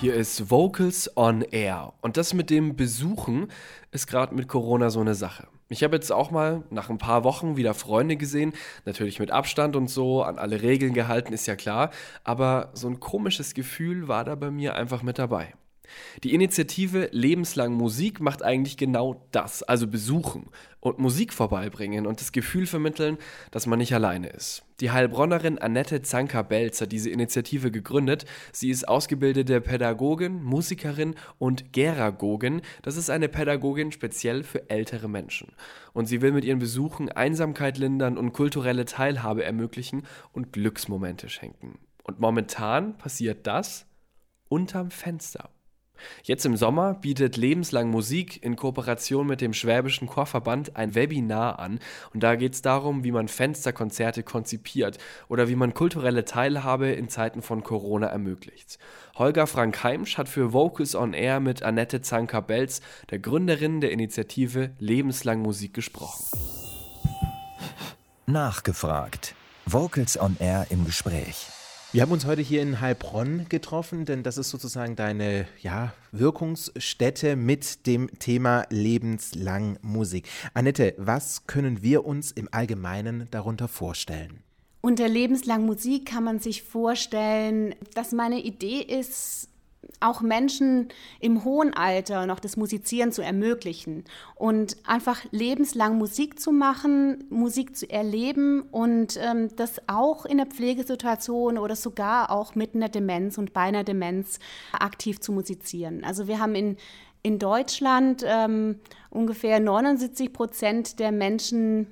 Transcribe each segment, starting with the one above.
Hier ist Vocals on Air. Und das mit dem Besuchen ist gerade mit Corona so eine Sache. Ich habe jetzt auch mal nach ein paar Wochen wieder Freunde gesehen, natürlich mit Abstand und so, an alle Regeln gehalten, ist ja klar, aber so ein komisches Gefühl war da bei mir einfach mit dabei. Die Initiative Lebenslang Musik macht eigentlich genau das, also besuchen und Musik vorbeibringen und das Gefühl vermitteln, dass man nicht alleine ist. Die Heilbronnerin Annette Zanker-Belz hat diese Initiative gegründet. Sie ist ausgebildete Pädagogin, Musikerin und Geragogin. Das ist eine Pädagogin speziell für ältere Menschen. Und sie will mit ihren Besuchen Einsamkeit lindern und kulturelle Teilhabe ermöglichen und Glücksmomente schenken. Und momentan passiert das unterm Fenster. Jetzt im Sommer bietet Lebenslang Musik in Kooperation mit dem Schwäbischen Chorverband ein Webinar an. Und da geht es darum, wie man Fensterkonzerte konzipiert oder wie man kulturelle Teilhabe in Zeiten von Corona ermöglicht. Holger Frank Heimsch hat für Vocals on Air mit Annette Zanker-Belz, der Gründerin der Initiative Lebenslang Musik, gesprochen. Nachgefragt. Vocals on Air im Gespräch. Wir haben uns heute hier in Heilbronn getroffen, denn das ist sozusagen deine ja, Wirkungsstätte mit dem Thema lebenslang Musik. Annette, was können wir uns im Allgemeinen darunter vorstellen? Unter lebenslang Musik kann man sich vorstellen, dass meine Idee ist, auch Menschen im hohen Alter noch das Musizieren zu ermöglichen und einfach lebenslang Musik zu machen, Musik zu erleben und ähm, das auch in der Pflegesituation oder sogar auch mit einer Demenz und bei einer Demenz aktiv zu musizieren. Also wir haben in, in Deutschland ähm, ungefähr 79 Prozent der Menschen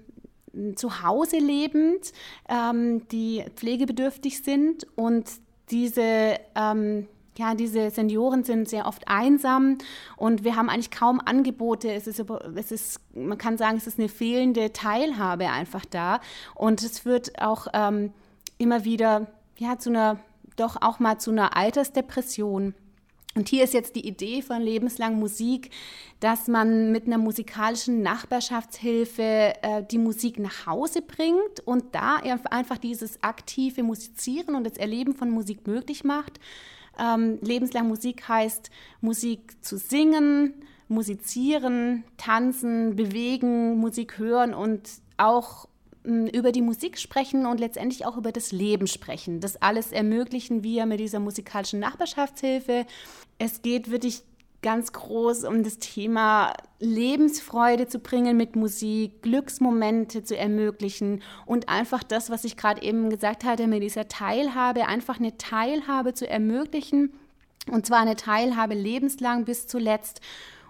zu Hause lebend, ähm, die pflegebedürftig sind und diese ähm, ja, diese Senioren sind sehr oft einsam und wir haben eigentlich kaum Angebote. Es ist, es ist man kann sagen, es ist eine fehlende Teilhabe einfach da. Und es wird auch ähm, immer wieder ja, zu einer, doch auch mal zu einer Altersdepression. Und hier ist jetzt die Idee von lebenslang Musik, dass man mit einer musikalischen Nachbarschaftshilfe äh, die Musik nach Hause bringt und da einfach dieses aktive Musizieren und das Erleben von Musik möglich macht. Ähm, lebenslang Musik heißt Musik zu singen, musizieren, tanzen, bewegen, Musik hören und auch hm, über die Musik sprechen und letztendlich auch über das Leben sprechen. Das alles ermöglichen wir mit dieser musikalischen Nachbarschaftshilfe. Es geht wirklich ganz groß um das Thema Lebensfreude zu bringen mit Musik, Glücksmomente zu ermöglichen und einfach das, was ich gerade eben gesagt hatte, mit dieser Teilhabe, einfach eine Teilhabe zu ermöglichen und zwar eine Teilhabe lebenslang bis zuletzt.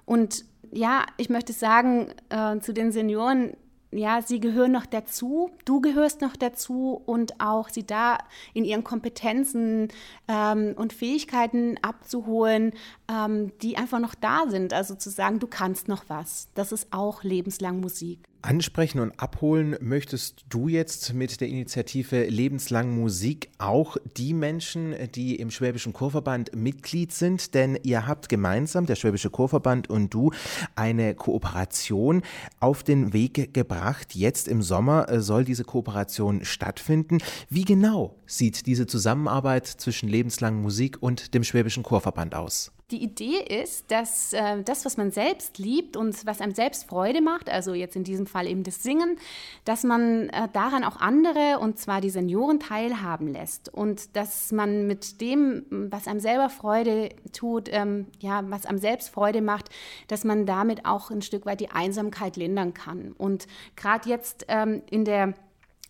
Und ja, ich möchte sagen äh, zu den Senioren, ja, sie gehören noch dazu, du gehörst noch dazu und auch sie da in ihren Kompetenzen ähm, und Fähigkeiten abzuholen, ähm, die einfach noch da sind. Also zu sagen, du kannst noch was. Das ist auch lebenslang Musik. Ansprechen und abholen möchtest du jetzt mit der Initiative Lebenslang Musik auch die Menschen, die im Schwäbischen Chorverband Mitglied sind, denn ihr habt gemeinsam, der Schwäbische Chorverband und du, eine Kooperation auf den Weg gebracht. Jetzt im Sommer äh, soll diese Kooperation stattfinden. Wie genau sieht diese Zusammenarbeit zwischen Lebenslang Musik und dem Schwäbischen Chorverband aus? Die Idee ist, dass äh, das, was man selbst liebt und was einem selbst Freude macht, also jetzt in diesem Fall eben das Singen, dass man äh, daran auch andere, und zwar die Senioren, teilhaben lässt. Und dass man mit dem, was einem selber Freude tut, ähm, ja, was einem selbst Freude macht, dass man damit auch ein Stück weit die Einsamkeit lindern kann. Und gerade jetzt ähm, in der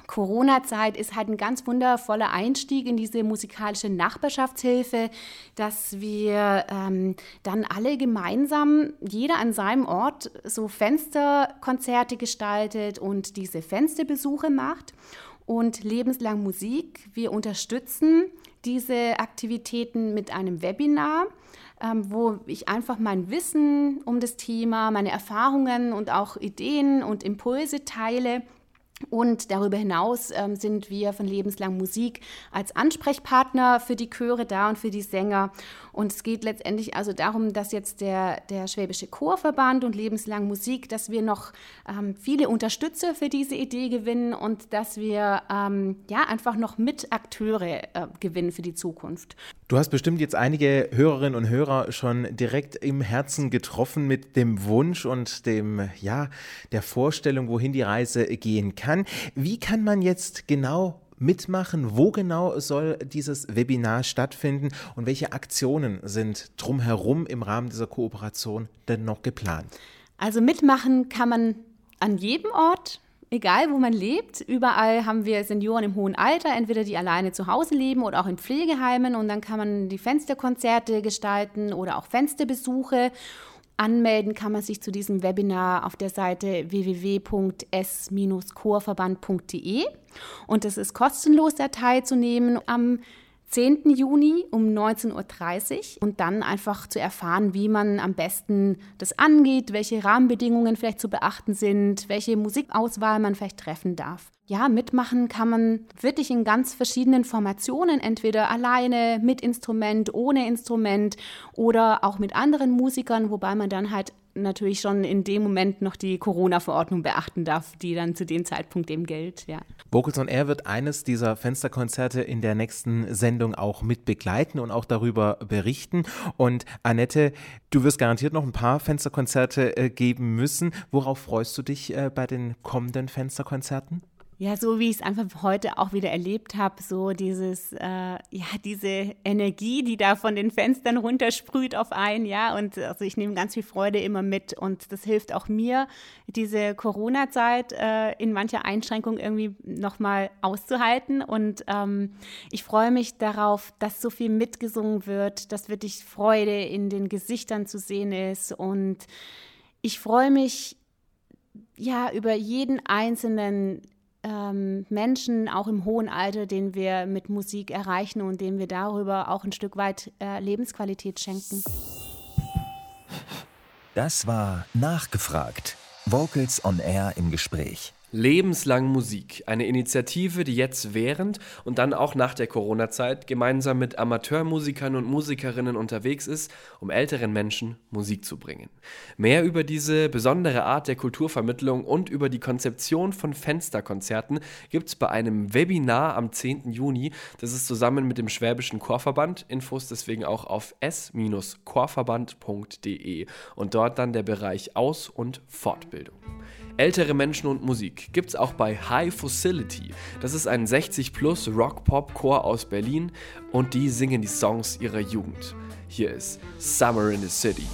Corona-Zeit ist halt ein ganz wundervoller Einstieg in diese musikalische Nachbarschaftshilfe, dass wir ähm, dann alle gemeinsam, jeder an seinem Ort, so Fensterkonzerte gestaltet und diese Fensterbesuche macht und lebenslang Musik. Wir unterstützen diese Aktivitäten mit einem Webinar, ähm, wo ich einfach mein Wissen um das Thema, meine Erfahrungen und auch Ideen und Impulse teile und darüber hinaus ähm, sind wir von Lebenslang Musik als Ansprechpartner für die Chöre da und für die Sänger. Und es geht letztendlich also darum, dass jetzt der, der Schwäbische Chorverband und Lebenslang Musik, dass wir noch ähm, viele Unterstützer für diese Idee gewinnen und dass wir ähm, ja einfach noch Mitakteure äh, gewinnen für die Zukunft. Du hast bestimmt jetzt einige Hörerinnen und Hörer schon direkt im Herzen getroffen mit dem Wunsch und dem, ja, der Vorstellung, wohin die Reise gehen kann. Wie kann man jetzt genau mitmachen? Wo genau soll dieses Webinar stattfinden und welche Aktionen sind drumherum im Rahmen dieser Kooperation denn noch geplant? Also mitmachen kann man an jedem Ort egal wo man lebt, überall haben wir Senioren im hohen Alter, entweder die alleine zu Hause leben oder auch in Pflegeheimen und dann kann man die Fensterkonzerte gestalten oder auch Fensterbesuche. Anmelden kann man sich zu diesem Webinar auf der Seite www.s-chorverband.de und es ist kostenlos, da teilzunehmen. Am 10. Juni um 19.30 Uhr und dann einfach zu erfahren, wie man am besten das angeht, welche Rahmenbedingungen vielleicht zu beachten sind, welche Musikauswahl man vielleicht treffen darf. Ja, mitmachen kann man wirklich in ganz verschiedenen Formationen, entweder alleine, mit Instrument, ohne Instrument oder auch mit anderen Musikern, wobei man dann halt natürlich schon in dem Moment noch die Corona-Verordnung beachten darf, die dann zu dem Zeitpunkt eben gilt. Ja. Vocals on Air wird eines dieser Fensterkonzerte in der nächsten Sendung auch mit begleiten und auch darüber berichten. Und Annette, du wirst garantiert noch ein paar Fensterkonzerte äh, geben müssen. Worauf freust du dich äh, bei den kommenden Fensterkonzerten? Ja, so wie ich es einfach heute auch wieder erlebt habe, so dieses, äh, ja, diese Energie, die da von den Fenstern runtersprüht auf einen, ja, und also ich nehme ganz viel Freude immer mit und das hilft auch mir, diese Corona-Zeit äh, in mancher Einschränkung irgendwie nochmal auszuhalten. Und ähm, ich freue mich darauf, dass so viel mitgesungen wird, dass wirklich Freude in den Gesichtern zu sehen ist. Und ich freue mich ja über jeden einzelnen ähm, Menschen, auch im hohen Alter, den wir mit Musik erreichen und denen wir darüber auch ein Stück weit äh, Lebensqualität schenken. Das war Nachgefragt. Vocals on Air im Gespräch. Lebenslang Musik, eine Initiative, die jetzt während und dann auch nach der Corona-Zeit gemeinsam mit Amateurmusikern und Musikerinnen unterwegs ist, um älteren Menschen Musik zu bringen. Mehr über diese besondere Art der Kulturvermittlung und über die Konzeption von Fensterkonzerten gibt es bei einem Webinar am 10. Juni. Das ist zusammen mit dem Schwäbischen Chorverband. Infos deswegen auch auf s-chorverband.de und dort dann der Bereich Aus- und Fortbildung. Ältere Menschen und Musik gibt's auch bei High Facility. Das ist ein 60 plus Rock-Pop-Chor aus Berlin und die singen die Songs ihrer Jugend. Hier ist Summer in the City.